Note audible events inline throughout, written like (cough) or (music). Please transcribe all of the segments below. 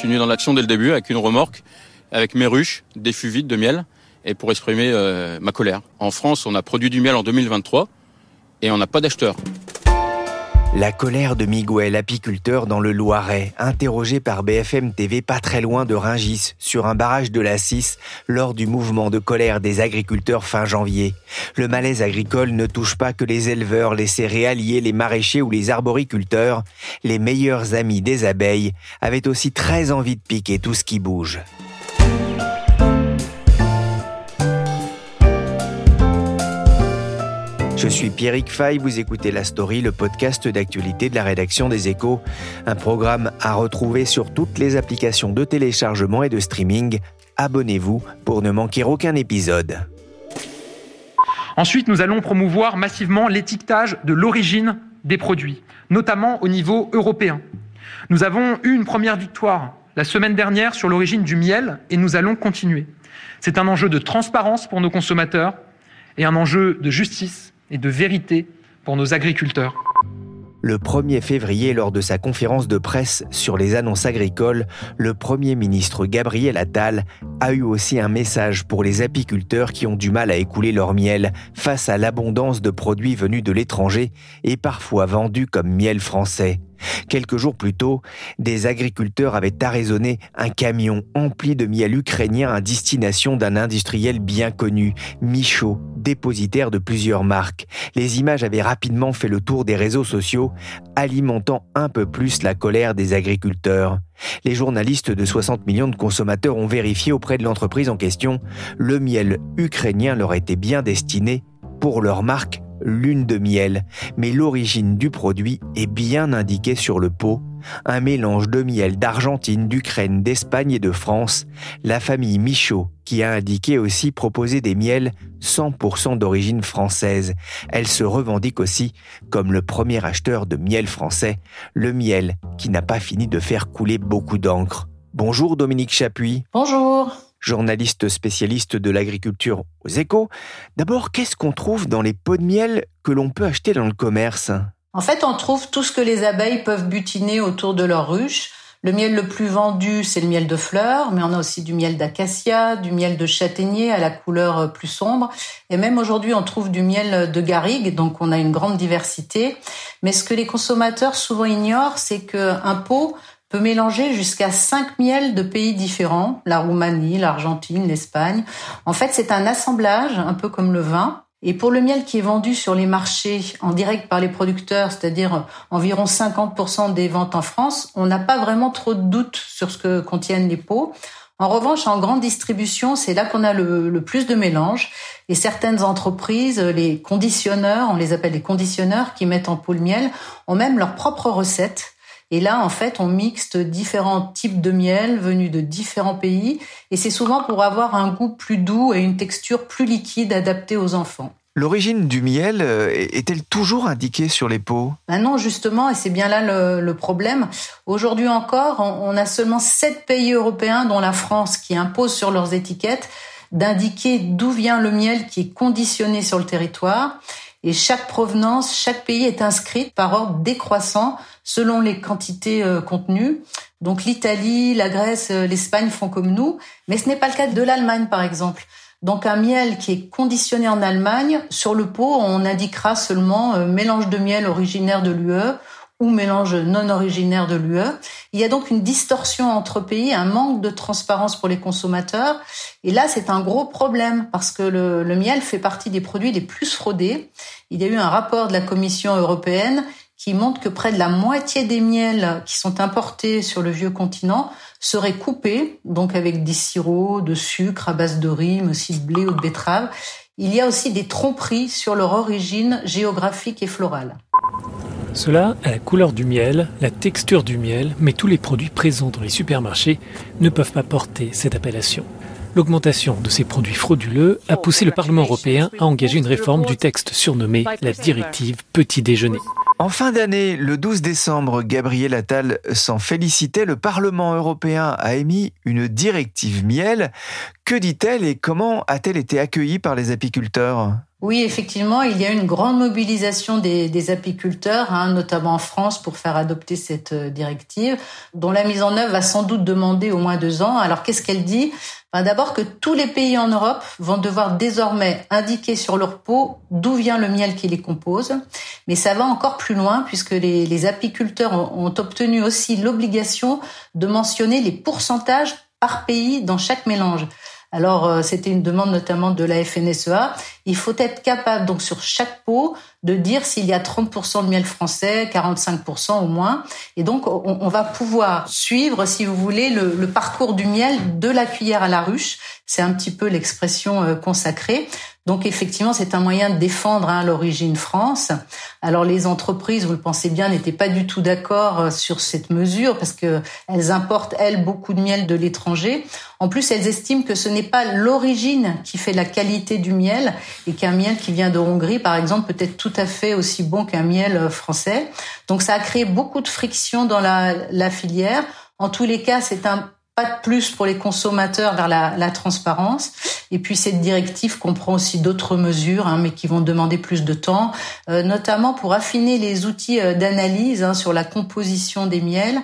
Suis venu dans l'action dès le début avec une remorque, avec mes ruches, des fûts vides de miel, et pour exprimer euh, ma colère. En France, on a produit du miel en 2023 et on n'a pas d'acheteurs. La colère de Miguel, apiculteur dans le Loiret, interrogé par BFM TV pas très loin de Ringis, sur un barrage de la 6, lors du mouvement de colère des agriculteurs fin janvier. Le malaise agricole ne touche pas que les éleveurs, les céréaliers, les maraîchers ou les arboriculteurs. Les meilleurs amis des abeilles avaient aussi très envie de piquer tout ce qui bouge. Je suis Pierrick Fay, vous écoutez La Story, le podcast d'actualité de la rédaction des Échos, un programme à retrouver sur toutes les applications de téléchargement et de streaming. Abonnez-vous pour ne manquer aucun épisode. Ensuite, nous allons promouvoir massivement l'étiquetage de l'origine des produits, notamment au niveau européen. Nous avons eu une première victoire la semaine dernière sur l'origine du miel et nous allons continuer. C'est un enjeu de transparence pour nos consommateurs et un enjeu de justice et de vérité pour nos agriculteurs. Le 1er février, lors de sa conférence de presse sur les annonces agricoles, le Premier ministre Gabriel Attal a eu aussi un message pour les apiculteurs qui ont du mal à écouler leur miel face à l'abondance de produits venus de l'étranger et parfois vendus comme miel français. Quelques jours plus tôt, des agriculteurs avaient arraisonné un camion empli de miel ukrainien à destination d'un industriel bien connu, Michaud, dépositaire de plusieurs marques. Les images avaient rapidement fait le tour des réseaux sociaux, alimentant un peu plus la colère des agriculteurs. Les journalistes de 60 millions de consommateurs ont vérifié auprès de l'entreprise en question, le miel ukrainien leur était bien destiné pour leur marque lune de miel, mais l'origine du produit est bien indiquée sur le pot. Un mélange de miel d'Argentine, d'Ukraine, d'Espagne et de France. La famille Michaud, qui a indiqué aussi proposer des miels 100% d'origine française. Elle se revendique aussi comme le premier acheteur de miel français, le miel qui n'a pas fini de faire couler beaucoup d'encre. Bonjour Dominique Chapuis. Bonjour journaliste spécialiste de l'agriculture aux échos. D'abord, qu'est-ce qu'on trouve dans les pots de miel que l'on peut acheter dans le commerce? En fait, on trouve tout ce que les abeilles peuvent butiner autour de leur ruche. Le miel le plus vendu, c'est le miel de fleurs, mais on a aussi du miel d'acacia, du miel de châtaignier à la couleur plus sombre. Et même aujourd'hui, on trouve du miel de garrigue, donc on a une grande diversité. Mais ce que les consommateurs souvent ignorent, c'est qu'un pot peut mélanger jusqu'à cinq miels de pays différents, la Roumanie, l'Argentine, l'Espagne. En fait, c'est un assemblage, un peu comme le vin. Et pour le miel qui est vendu sur les marchés en direct par les producteurs, c'est-à-dire environ 50% des ventes en France, on n'a pas vraiment trop de doutes sur ce que contiennent les pots. En revanche, en grande distribution, c'est là qu'on a le, plus de mélange. Et certaines entreprises, les conditionneurs, on les appelle les conditionneurs, qui mettent en pot le miel, ont même leur propre recette et là, en fait, on mixte différents types de miel venus de différents pays. Et c'est souvent pour avoir un goût plus doux et une texture plus liquide adaptée aux enfants. L'origine du miel euh, est-elle toujours indiquée sur les pots ben Non, justement, et c'est bien là le, problème. Aujourd'hui encore, on a seulement sept pays européens, dont la France, qui imposent sur leurs étiquettes d'indiquer d'où vient le miel qui est conditionné sur le territoire. Et chaque provenance, chaque pays est inscrite par ordre décroissant selon les quantités euh, contenues. Donc l'Italie, la Grèce, euh, l'Espagne font comme nous, mais ce n'est pas le cas de l'Allemagne par exemple. Donc un miel qui est conditionné en Allemagne, sur le pot, on indiquera seulement euh, mélange de miel originaire de l'UE ou mélange non originaire de l'UE. Il y a donc une distorsion entre pays, un manque de transparence pour les consommateurs. Et là, c'est un gros problème parce que le, le, miel fait partie des produits les plus fraudés. Il y a eu un rapport de la Commission européenne qui montre que près de la moitié des miels qui sont importés sur le vieux continent seraient coupés, donc avec des sirops de sucre à base de riz, mais aussi de blé ou de betterave. Il y a aussi des tromperies sur leur origine géographique et florale. Cela a la couleur du miel, la texture du miel, mais tous les produits présents dans les supermarchés ne peuvent pas porter cette appellation. L'augmentation de ces produits frauduleux a poussé le Parlement européen à engager une réforme du texte surnommé la directive petit déjeuner. En fin d'année, le 12 décembre, Gabriel Attal s'en félicitait. Le Parlement européen a émis une directive miel. Que dit-elle et comment a-t-elle été accueillie par les apiculteurs? Oui, effectivement, il y a une grande mobilisation des, apiculteurs, hein, notamment en France, pour faire adopter cette euh, directive, dont la mise en œuvre va sans doute demander au moins deux ans. Alors, qu'est-ce qu'elle dit? D'abord que tous les pays en Europe vont devoir désormais indiquer sur leur peau d'où vient le miel qui les compose. Mais ça va encore plus loin puisque les, apiculteurs ont obtenu aussi l'obligation de mentionner les pourcentages par pays dans chaque mélange. Alors, euh, c'était une demande notamment de la FNSEA. Il faut être capable, donc, sur chaque pot, de dire s'il y a 30% de miel français, 45% au moins. Et donc, on, va pouvoir suivre, si vous voulez, le, parcours du miel de la cuillère à la ruche. C'est un petit peu l'expression euh, consacrée. Donc effectivement, c'est un moyen de défendre hein, l'origine France. Alors les entreprises, vous le pensez bien, n'étaient pas du tout d'accord euh, sur cette mesure parce que elles importent elles beaucoup de miel de l'étranger. En plus, elles estiment que ce n'est pas l'origine qui fait la qualité du miel et qu'un miel qui vient de Hongrie, par exemple, peut être tout à fait aussi bon qu'un miel euh, français. Donc ça a créé beaucoup de friction dans la, la filière. En tous les cas, c'est un pas de plus pour les consommateurs vers la, la transparence. Et puis cette directive comprend aussi d'autres mesures, hein, mais qui vont demander plus de temps, euh, notamment pour affiner les outils euh, d'analyse hein, sur la composition des miels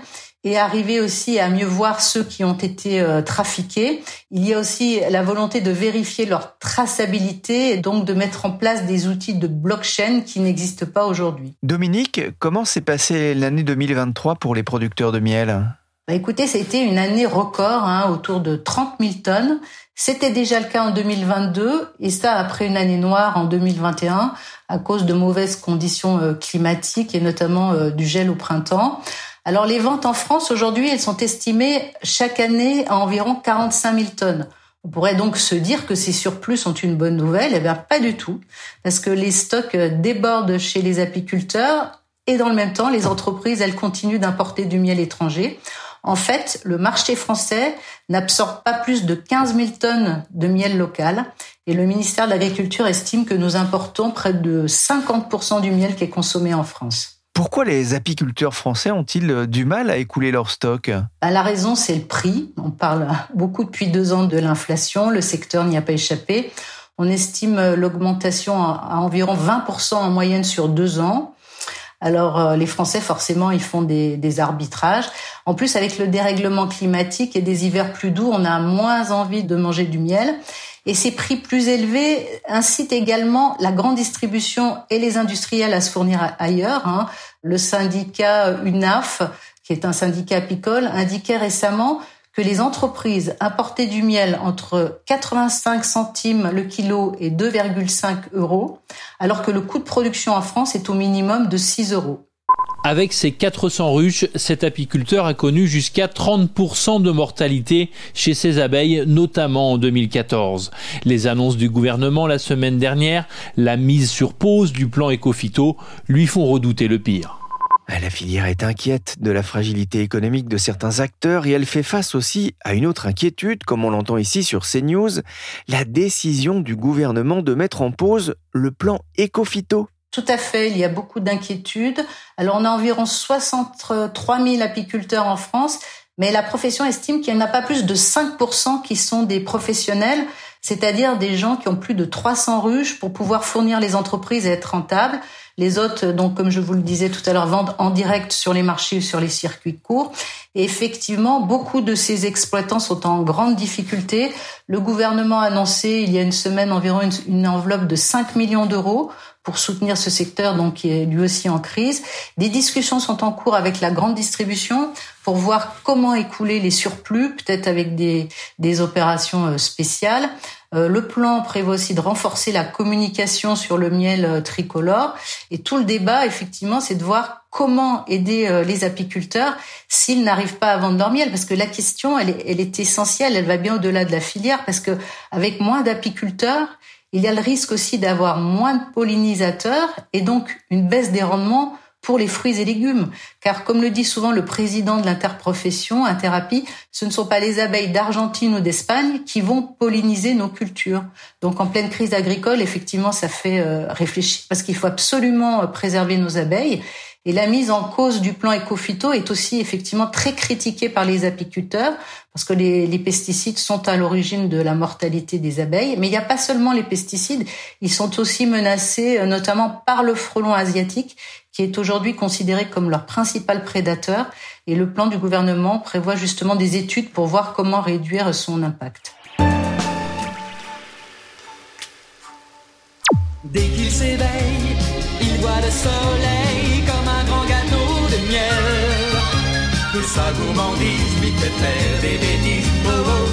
et arriver aussi à mieux voir ceux qui ont été euh, trafiqués. Il y a aussi la volonté de vérifier leur traçabilité et donc de mettre en place des outils de blockchain qui n'existent pas aujourd'hui. Dominique, comment s'est passée l'année 2023 pour les producteurs de miel? Bah écoutez, c'était une année record, hein, autour de 30 000 tonnes. C'était déjà le cas en 2022 et ça après une année noire en 2021 à cause de mauvaises conditions euh, climatiques et notamment euh, du gel au printemps. Alors les ventes en France aujourd'hui, elles sont estimées chaque année à environ 45 000 tonnes. On pourrait donc se dire que ces surplus sont une bonne nouvelle. Eh bien, pas du tout, parce que les stocks débordent chez les apiculteurs et dans le même temps, les entreprises, elles continuent d'importer du miel étranger. En fait, le marché français n'absorbe pas plus de 15 000 tonnes de miel local et le ministère de l'Agriculture estime que nous importons près de 50% du miel qui est consommé en France. Pourquoi les apiculteurs français ont-ils du mal à écouler leur stock? Bah, La raison, c'est le prix. On parle beaucoup depuis deux ans de l'inflation. Le secteur n'y a pas échappé. On estime l'augmentation à environ 20% en moyenne sur deux ans. Alors euh, les Français, forcément, ils font des, des, arbitrages. En plus, avec le dérèglement climatique et des hivers plus doux, on a moins envie de manger du miel. Et ces prix plus élevés incitent également la grande distribution et les industriels à se fournir ailleurs. Hein. Le syndicat UNAF, qui est un syndicat apicole, indiquait récemment que les entreprises importaient du miel entre 85 centimes le kilo et 2,5 euros, alors que le coût de production en France est au minimum de 6 euros. Avec ses 400 ruches, cet apiculteur a connu jusqu'à 30% de mortalité chez ses abeilles, notamment en 2014. Les annonces du gouvernement la semaine dernière, la mise sur pause du plan Ecofito, lui font redouter le pire. La filière est inquiète de la fragilité économique de certains acteurs et elle fait face aussi à une autre inquiétude, comme on l'entend ici sur CNews, la décision du gouvernement de mettre en pause le plan Ecofito. Tout à fait, il y a beaucoup d'inquiétudes. Alors on a environ 63 000 apiculteurs en France, mais la profession estime qu'il n'y en a pas plus de 5% qui sont des professionnels, c'est-à-dire des gens qui ont plus de 300 ruches pour pouvoir fournir les entreprises et être rentables. Les autres, donc, comme je vous le disais tout à l'heure, vendent en direct sur les marchés ou sur les circuits courts. Et effectivement, beaucoup de ces exploitants sont en grande difficulté. Le gouvernement a annoncé il y a une semaine environ une, enveloppe de 5 millions d'euros pour soutenir ce secteur donc qui est lui aussi en crise. Des discussions sont en cours avec la grande distribution pour voir comment écouler les surplus, peut-être avec des, des opérations euh, spéciales. Euh, le plan prévoit aussi de renforcer la communication sur le miel euh, tricolore. Et tout le débat, effectivement, c'est de voir comment aider les apiculteurs s'ils n'arrivent pas à vendre leur miel. Parce que la question, elle est, essentielle, elle va bien au-delà de la filière, parce que avec moins d'apiculteurs, il y a le risque aussi d'avoir moins de pollinisateurs et donc une baisse des rendements pour les fruits et légumes. Car comme le dit souvent le président de l'interprofession, Interapie, ce ne sont pas les abeilles d'Argentine ou d'Espagne qui vont polliniser nos cultures. Donc en pleine crise agricole, effectivement, ça fait euh, réfléchir parce qu'il faut absolument euh, préserver nos abeilles. Et la mise en cause du plan éco-phyto est aussi effectivement très critiquée par les apiculteurs parce que les, pesticides sont à l'origine de la mortalité des abeilles. Mais il n'y a pas seulement les pesticides, ils sont aussi menacés euh, notamment par le frelon asiatique qui est aujourd'hui considéré comme leur principal prédateur. Et le plan du gouvernement prévoit justement des études pour voir comment réduire son impact. Que sa gourmandise lui fait faire des bêtises. Oh, oh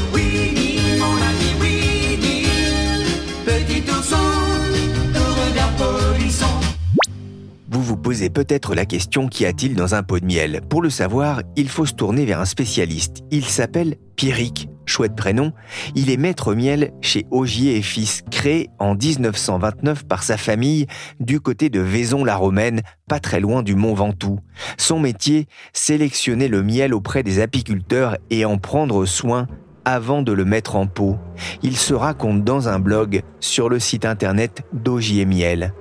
posez peut-être la question qu'y a-t-il dans un pot de miel Pour le savoir, il faut se tourner vers un spécialiste. Il s'appelle Pierrick, chouette prénom. Il est maître miel chez Augier et Fils, créé en 1929 par sa famille du côté de Vaison-la-Romaine, pas très loin du Mont Ventoux. Son métier, sélectionner le miel auprès des apiculteurs et en prendre soin avant de le mettre en pot. Il se raconte dans un blog sur le site internet d'Augier Miel.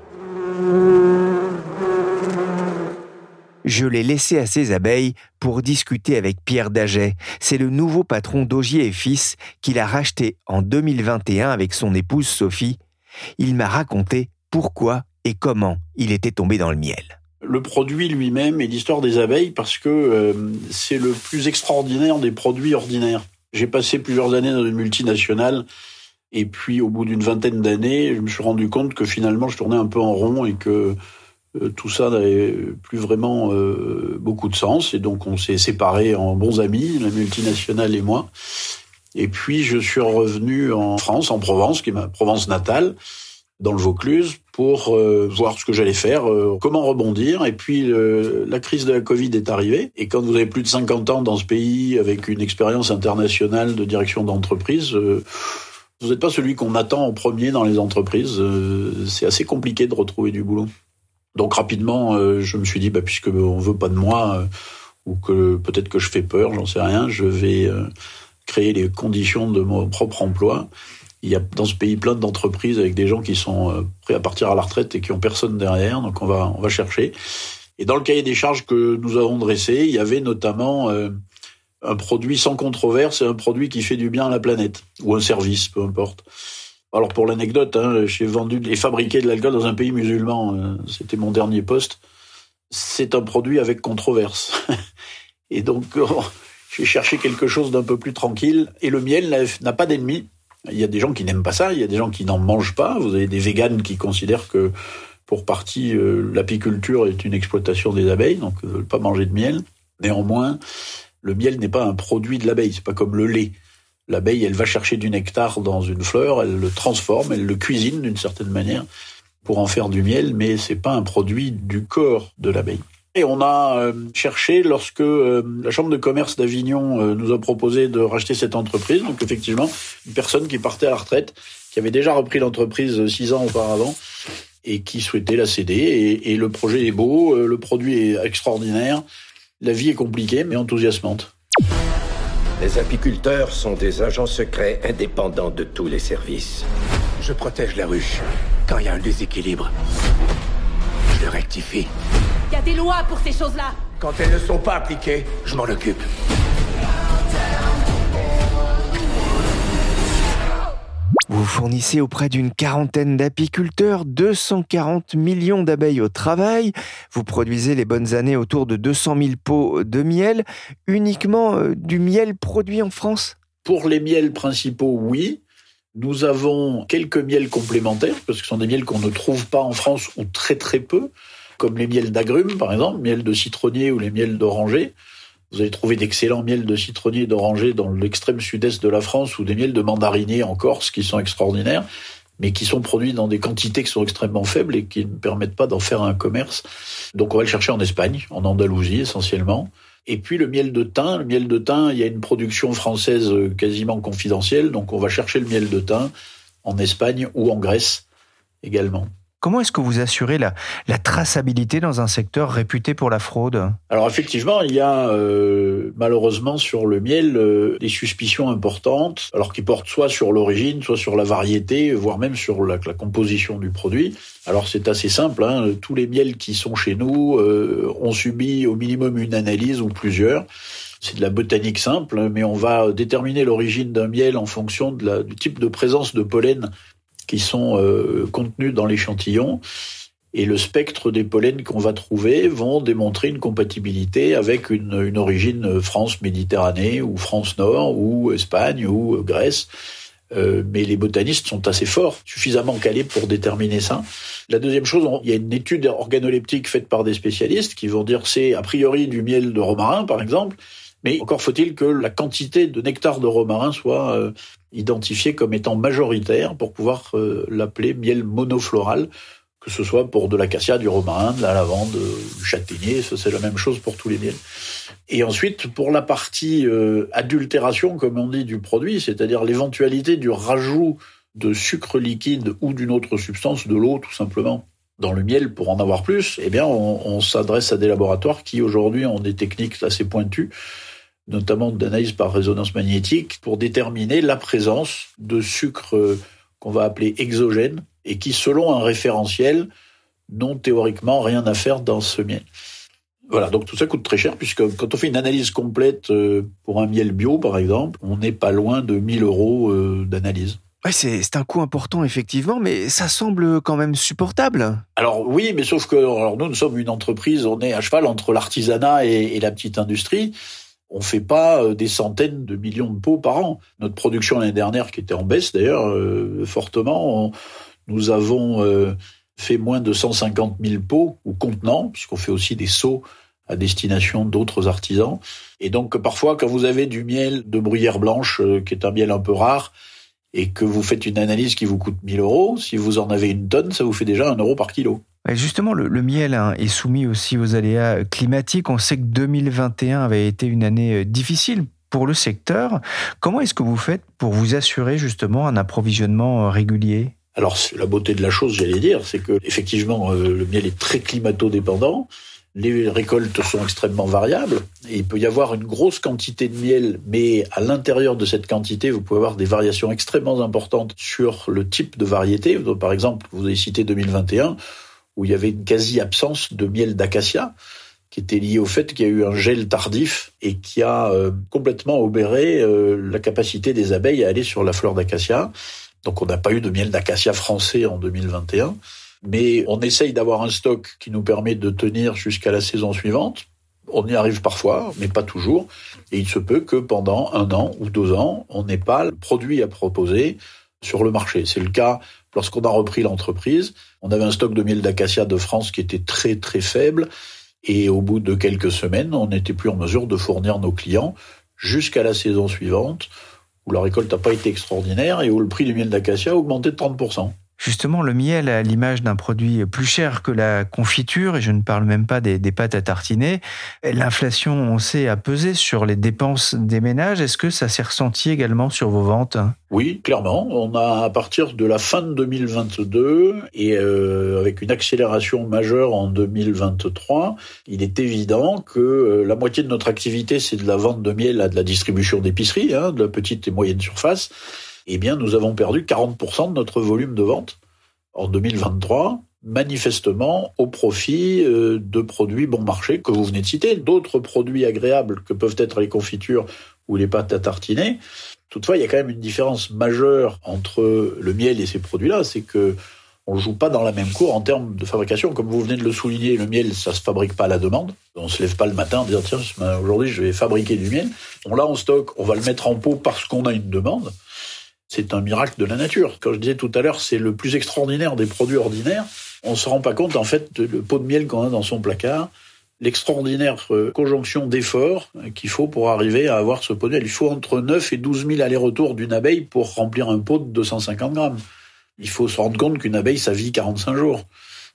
Je l'ai laissé à ses abeilles pour discuter avec Pierre Daget. C'est le nouveau patron d'Augier et Fils qu'il a racheté en 2021 avec son épouse Sophie. Il m'a raconté pourquoi et comment il était tombé dans le miel. Le produit lui-même et l'histoire des abeilles parce que euh, c'est le plus extraordinaire des produits ordinaires. J'ai passé plusieurs années dans une multinationale et puis au bout d'une vingtaine d'années, je me suis rendu compte que finalement je tournais un peu en rond et que tout ça n'avait plus vraiment euh, beaucoup de sens. Et donc on s'est séparés en bons amis, la multinationale et moi. Et puis je suis revenu en France, en Provence, qui est ma Provence natale, dans le Vaucluse, pour euh, voir ce que j'allais faire, comment rebondir. Et puis la crise de la Covid est arrivée. Et quand vous avez plus de 50 ans dans ce pays, avec une expérience internationale de direction d'entreprise, vous n'êtes pas celui qu'on attend en premier dans les entreprises. c'est assez compliqué de retrouver du boulot. Donc rapidement, euh, je me suis dit, bah, puisque on veut pas de moi, euh, ou que peut-être que je fais peur, j'en sais rien, je vais euh, créer les conditions de mon propre emploi. Il y a dans ce pays plein d'entreprises avec des gens qui sont prêts à partir à la retraite et qui ont personne derrière, donc on va on va chercher. Et dans le cahier des charges que nous avons dressé, il y avait notamment un produit sans controverse et un produit qui fait du bien à la planète ou un service, peu importe. Alors pour l'anecdote, hein, j'ai vendu et fabriqué de l'alcool dans un pays musulman. Euh, c'était mon dernier poste. C'est un produit avec controverse. (laughs) et donc oh, (laughs) j'ai cherché quelque chose d'un peu plus tranquille. Et le miel n'a pas d'ennemis. Il y a des gens qui n'aiment pas ça, il y a des gens qui n'en mangent pas. Vous avez des véganes qui considèrent que pour partie euh, l'apiculture est une exploitation des abeilles, donc ne veulent pas manger de miel. Néanmoins, le miel n'est pas un produit de l'abeille, c'est pas comme le lait. L'abeille, elle va chercher du nectar dans une fleur, elle le transforme, elle le cuisine d'une certaine manière pour en faire du miel, mais c'est pas un produit du corps de l'abeille. Et on a euh, cherché lorsque euh, la Chambre de commerce d'Avignon euh, nous a proposé de racheter cette entreprise. Donc effectivement, une personne qui partait à la retraite, qui avait déjà repris l'entreprise six ans auparavant et qui souhaitait la céder. Et, et le projet est beau, le produit est extraordinaire, la vie est compliquée mais enthousiasmante. Les apiculteurs sont des agents secrets indépendants de tous les services. Je protège la ruche. Quand il y a un déséquilibre, je le rectifie. Il y a des lois pour ces choses-là. Quand elles ne sont pas appliquées, je m'en occupe. Vous fournissez auprès d'une quarantaine d'apiculteurs 240 millions d'abeilles au travail. Vous produisez les bonnes années autour de 200 000 pots de miel. Uniquement euh, du miel produit en France? Pour les miels principaux, oui. Nous avons quelques miels complémentaires, parce que ce sont des miels qu'on ne trouve pas en France ou très très peu, comme les miels d'agrumes par exemple, miel de citronnier ou les miels d'oranger. Vous allez trouver d'excellents miels de citronnier et d'oranger dans l'extrême sud-est de la France ou des miels de mandarinier en Corse qui sont extraordinaires, mais qui sont produits dans des quantités qui sont extrêmement faibles et qui ne permettent pas d'en faire un commerce. Donc on va le chercher en Espagne, en Andalousie essentiellement. Et puis le miel de thym, le miel de thym, il y a une production française quasiment confidentielle, donc on va chercher le miel de thym en Espagne ou en Grèce également. Comment est-ce que vous assurez la, traçabilité dans un secteur réputé pour la fraude? Alors effectivement, il y a euh, malheureusement sur le miel euh, des suspicions importantes, alors qui portent soit sur l'origine, soit sur la variété, voire même sur la, composition du produit. Alors c'est assez simple, hein, tous les miels qui sont chez nous euh, ont subi au minimum une analyse ou plusieurs. C'est de la botanique simple, mais on va déterminer l'origine d'un miel en fonction du type de présence de pollen qui sont euh, contenus dans l'échantillon. Et le spectre des pollens qu'on va trouver vont démontrer une compatibilité avec une, origine France-Méditerranée ou France-Nord ou Espagne ou Grèce. Euh, mais les botanistes sont assez forts, suffisamment calés pour déterminer ça. La deuxième chose, il y a une étude organoleptique faite par des spécialistes qui vont dire c'est a priori du miel de romarin, par exemple, mais encore faut-il que la quantité de nectar de romarin soit euh, identifiée comme étant majoritaire pour pouvoir euh, l'appeler miel monofloral, que ce soit pour de l'acacia, du romarin, de la lavande, du châtaignier, c'est la même chose pour tous les miels. Et ensuite, pour la partie euh, adultération, comme on dit, du produit, c'est-à-dire l'éventualité du rajout de sucre liquide ou d'une autre substance, de l'eau tout simplement, dans le miel pour en avoir plus, eh bien, on, on s'adresse à des laboratoires qui aujourd'hui ont des techniques assez pointues notamment d'analyse par résonance magnétique, pour déterminer la présence de sucres qu'on va appeler exogènes et qui, selon un référentiel, n'ont théoriquement rien à faire dans ce miel. Voilà, donc tout ça coûte très cher puisque quand on fait une analyse complète euh, pour un miel bio, par exemple, on n'est pas loin de 1000 euros euh, d'analyse. Ouais, c'est un coût important, effectivement, mais ça semble quand même supportable. Alors oui, mais sauf que alors nous, nous sommes une entreprise, on est à cheval entre l'artisanat et, et, la petite industrie on fait pas euh, des centaines de millions de pots par an. Notre production l'année dernière, qui était en baisse d'ailleurs euh, fortement, nous avons euh, fait moins de 150 000 pots ou contenants, puisqu'on fait aussi des seaux à destination d'autres artisans. Et donc parfois, quand vous avez du miel de bruyère blanche, qui est un miel un peu rare, et que vous faites une analyse qui vous coûte 1000 euros, si vous en avez une tonne, ça vous fait déjà un euro par kilo. Justement, le, miel hein, est soumis aussi aux aléas climatiques. On sait que 2021 avait été une année euh, difficile pour le secteur. Comment est-ce que vous faites pour vous assurer justement un approvisionnement euh, régulier? Alors la beauté de la chose, j'allais dire, c'est que effectivement euh, le miel est très climato-dépendant. Les récoltes sont extrêmement variables et il peut y avoir une grosse quantité de miel, mais à l'intérieur de cette quantité, vous pouvez avoir des variations extrêmement importantes sur le type de variété. Par exemple, vous avez cité 2021 où il y avait une quasi-absence de miel d'acacia, qui était lié au fait qu'il y a eu un gel tardif et qui a euh, complètement obéré euh, la capacité des abeilles à aller sur la fleur d'acacia. Donc on n'a pas eu de miel d'acacia français en 2021, mais on essaye d'avoir un stock qui nous permet de tenir jusqu'à la saison suivante. On y arrive parfois, mais pas toujours. Et il se peut que pendant un an ou deux ans, on n'ait pas le produit à proposer sur le marché. C'est le cas lorsqu'on a repris l'entreprise. On avait un stock de miel d'acacia de France qui était très très faible. Et au bout de quelques semaines, on n'était plus en mesure de fournir nos clients jusqu'à la saison suivante, où la récolte n'a pas été extraordinaire et où le prix du miel d'acacia a augmenté de 30%. Justement, le miel a l'image d'un produit plus cher que la confiture, et je ne parle même pas des, pâtes à tartiner. L'inflation, on sait, a pesé sur les dépenses des ménages. Est-ce que ça s'est ressenti également sur vos ventes? Oui, clairement. On a, à partir de la fin de 2022, et euh, avec une accélération majeure en 2023, il est évident que euh, la moitié de notre activité, c'est de la vente de miel à de la distribution d'épicerie, hein, de la petite et moyenne surface eh bien, nous avons perdu 40% de notre volume de vente en 2023, manifestement au profit euh, de produits bon marché que vous venez de citer, d'autres produits agréables que peuvent être les confitures ou les pâtes à tartiner. Toutefois, il y a quand même une différence majeure entre le miel et ces produits-là, c'est que on joue pas dans la même cour en termes de fabrication. Comme vous venez de le souligner, le miel, ça se fabrique pas à la demande. On se lève pas le matin en disant tiens, aujourd'hui je vais fabriquer du miel. On l'a en stock, on va le mettre en pot parce qu'on a une demande c'est un miracle de la nature. Comme je disais tout à l'heure, c'est le plus extraordinaire des produits ordinaires. On se rend pas compte, en fait, de le pot de miel qu'on a dans son placard, l'extraordinaire euh, conjonction d'efforts qu'il faut pour arriver à avoir ce pot de miel. Il faut entre 9 et 12 000 allers-retours d'une abeille pour remplir un pot de 250 grammes. Il faut se rendre compte qu'une abeille, ça vit 45 jours,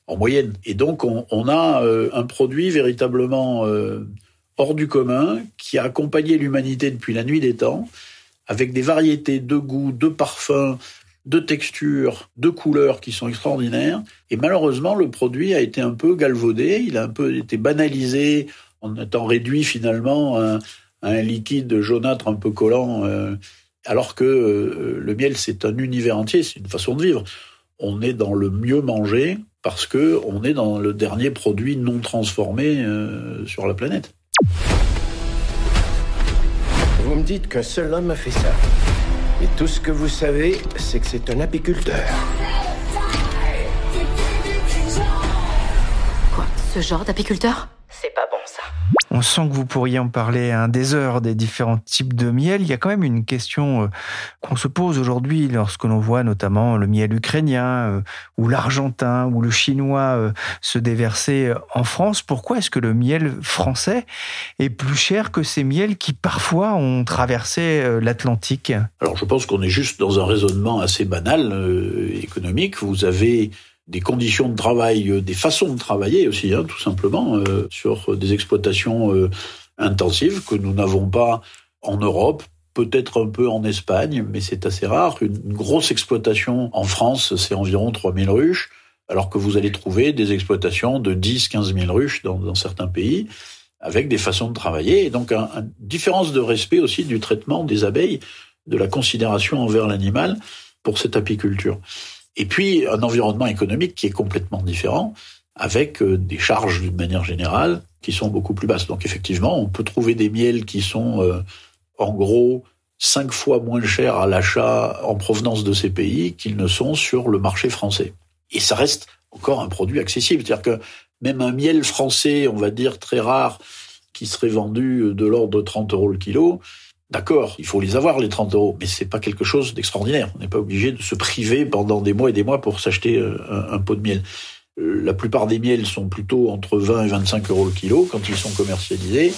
en moyenne. Et donc, on, a euh, un produit véritablement euh, hors du commun qui a accompagné l'humanité depuis la nuit des temps avec des variétés de goûts, de parfums, de textures, de couleurs qui sont extraordinaires. Et malheureusement, le produit a été un peu galvaudé, il a un peu été banalisé en étant réduit finalement à, un liquide jaunâtre un peu collant, euh, alors que euh, le miel, c'est un univers entier, c'est une façon de vivre. On est dans le mieux manger parce que on est dans le dernier produit non transformé euh, sur la planète. Dites qu'un seul homme a fait ça. Et tout ce que vous savez, c'est que c'est un apiculteur. Quoi Ce genre d'apiculteur? C'est pas bon. On sent que vous pourriez en parler un des heures des différents types de miel. Il y a quand même une question euh, qu'on se pose aujourd'hui lorsque l'on voit notamment le miel ukrainien euh, ou l'argentin ou le chinois euh, se déverser en France. Pourquoi est-ce que le miel français est plus cher que ces miels qui parfois ont traversé l'Atlantique? Alors je pense qu'on est juste dans un raisonnement assez banal économique. Vous avez des conditions de travail, euh, des façons de travailler aussi, hein, tout simplement, euh, sur des exploitations euh, intensives que nous n'avons pas en Europe, peut-être un peu en Espagne, mais c'est assez rare. Une, grosse exploitation en France, c'est environ 3000 ruches, alors que vous allez trouver des exploitations de 10, 15 000 ruches dans, dans certains pays, avec des façons de travailler, et donc une différence de respect aussi du traitement des abeilles, de la considération envers l'animal pour cette apiculture. Et puis un environnement économique qui est complètement différent, avec euh, des charges d'une manière générale qui sont beaucoup plus basses. Donc effectivement, on peut trouver des miels qui sont euh, en gros cinq fois moins chers à l'achat en provenance de ces pays qu'ils ne sont sur le marché français. Et ça reste encore un produit accessible. C'est-à-dire que même un miel français, on va dire très rare, qui serait vendu de l'ordre de 30 euros le kilo, D'accord, il faut les avoir les 30 euros, mais c'est pas quelque chose d'extraordinaire. On n'est pas obligé de se priver pendant des mois et des mois pour s'acheter euh, un, pot de miel. Euh, la plupart des miels sont plutôt entre 20 et 25 euros le kilo quand ils sont commercialisés.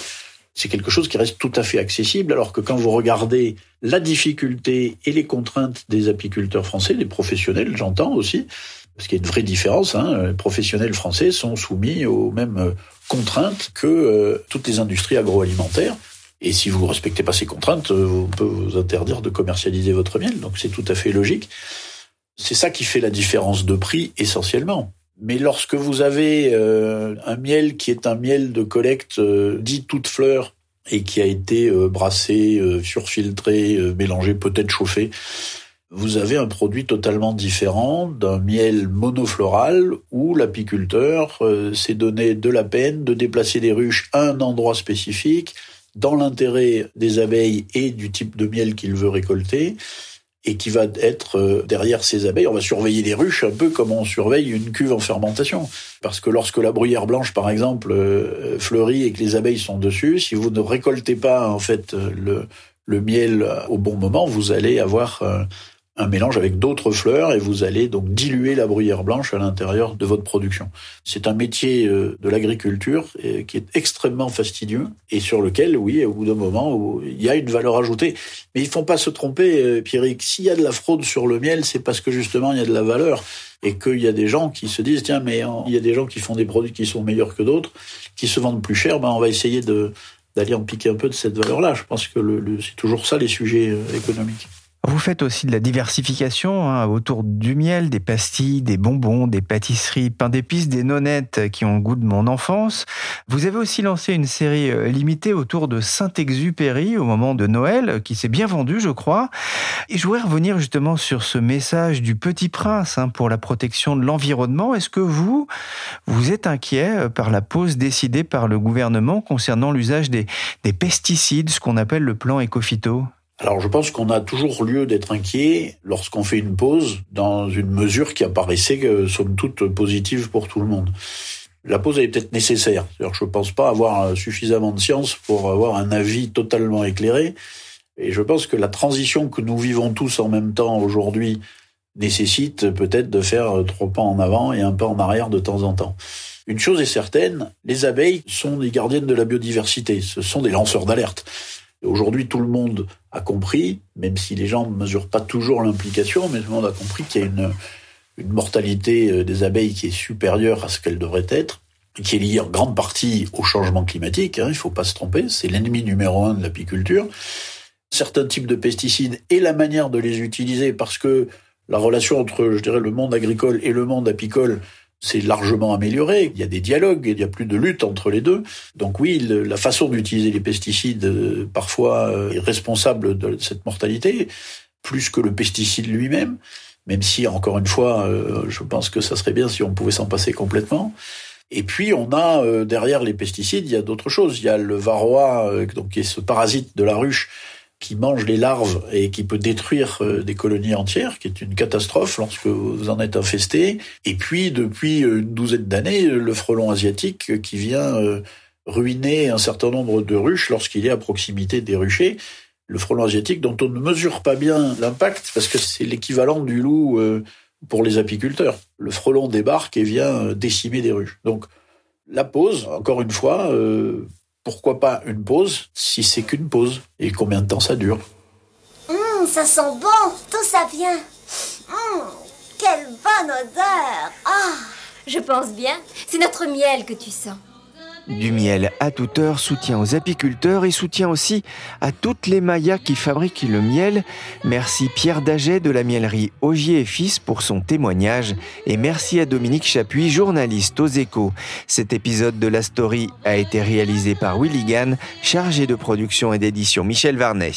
C'est quelque chose qui reste tout à fait accessible, alors que quand vous regardez la difficulté et les contraintes des apiculteurs français, des professionnels, j'entends aussi, parce qu'il y a une vraie différence, hein, les professionnels français sont soumis aux mêmes contraintes que euh, toutes les industries agroalimentaires. Et si vous ne respectez pas ces contraintes, euh, on peut vous interdire de commercialiser votre miel. Donc c'est tout à fait logique. C'est ça qui fait la différence de prix essentiellement. Mais lorsque vous avez euh, un miel qui est un miel de collecte euh, dit toute fleur et qui a été brassé, surfiltré, mélangé, peut-être chauffé, vous avez un produit totalement différent d'un miel monofloral où l'apiculteur s'est donné de la peine de déplacer des ruches à un endroit spécifique, dans l'intérêt des abeilles et du type de miel qu'il veut récolter et qui va être euh, derrière ces abeilles. On va surveiller les ruches un peu comme on surveille une cuve en fermentation. Parce que lorsque la bruyère blanche, par exemple, euh, fleurit et que les abeilles sont dessus, si vous ne récoltez pas en fait le, le miel au bon moment, vous allez avoir euh, un mélange avec d'autres fleurs et vous allez donc diluer la bruyère blanche à l'intérieur de votre production. C'est un métier euh, de l'agriculture euh, qui est extrêmement fastidieux et sur lequel, oui, au bout d'un moment, il y a une valeur ajoutée. Mais il ne faut pas se tromper, euh, Pierrick. S'il y a de la fraude sur le miel, c'est parce que justement il y a de la valeur et qu'il y a des gens qui se disent tiens mais il y a des gens qui font des produits qui sont meilleurs que d'autres, qui se vendent plus cher, ben on va essayer d'aller en piquer un peu de cette valeur-là. Je pense que c'est toujours ça les sujets économiques. Vous faites aussi de la diversification hein, autour du miel, des pastilles, des bonbons, des pâtisseries, pain d'épices, des nonnettes qui ont le goût de mon enfance. Vous avez aussi lancé une série euh, limitée autour de Saint-Exupéry au moment de Noël, qui s'est bien vendue, je crois. Et je voudrais revenir justement sur ce message du Petit Prince hein, pour la protection de l'environnement. Est-ce que vous, vous êtes inquiet euh, par la pause décidée par le gouvernement concernant l'usage des, des pesticides, ce qu'on appelle le plan Ecofito alors je pense qu'on a toujours lieu d'être inquiet lorsqu'on fait une pause dans une mesure qui apparaissait somme toute positive pour tout le monde. La pause est peut-être nécessaire. Je ne pense pas avoir suffisamment de science pour avoir un avis totalement éclairé. Et je pense que la transition que nous vivons tous en même temps aujourd'hui nécessite peut-être de faire trois pas en avant et un pas en arrière de temps en temps. Une chose est certaine, les abeilles sont des gardiennes de la biodiversité, ce sont des lanceurs d'alerte. Aujourd'hui, tout le monde a compris, même si les gens ne mesurent pas toujours l'implication, mais tout le monde a compris qu'il y a une, une mortalité euh, des abeilles qui est supérieure à ce qu'elle devrait être, qui est liée en grande partie au changement climatique. Hein, il ne faut pas se tromper, c'est l'ennemi numéro un de l'apiculture. Certains types de pesticides et la manière de les utiliser, parce que La relation entre, je dirais, le monde agricole et le monde apicole c'est largement amélioré. Il y a des dialogues, il y a plus de lutte entre les deux. Donc oui, la façon d'utiliser les pesticides euh, parfois euh, est responsable de cette mortalité, plus que le pesticide lui-même. Même si, encore une fois, euh, je pense que ça serait bien si on pouvait s'en passer complètement. Et puis on a derrière les pesticides, il y a d'autres choses. Il y a le varroa, donc qui est ce parasite de la ruche qui mange les larves et qui peut détruire euh, des colonies entières, qui est une catastrophe lorsque vous en êtes infesté. Et puis, depuis une douzaine d'années, le frelon asiatique qui vient euh, ruiner un certain nombre de ruches lorsqu'il est à proximité des ruchers. Le frelon asiatique dont on ne mesure pas bien l'impact parce que c'est l'équivalent du loup euh, pour les apiculteurs. Le frelon débarque et vient décimer des ruches. Donc, la pause, encore une fois, pourquoi pas une pause si c'est qu'une pause? Et combien de temps ça dure? Hum, ça sent bon, tout ça vient. Hum, quelle bonne odeur Ah, je pense bien, c'est notre miel que tu sens. Du miel à toute heure, soutien aux apiculteurs et soutien aussi à toutes les mayas qui fabriquent le miel. Merci Pierre Daget de la miellerie Augier et Fils pour son témoignage et merci à Dominique Chapuis, journaliste aux échos. Cet épisode de la story a été réalisé par Willy Gann, chargé de production et d'édition Michel Varnet.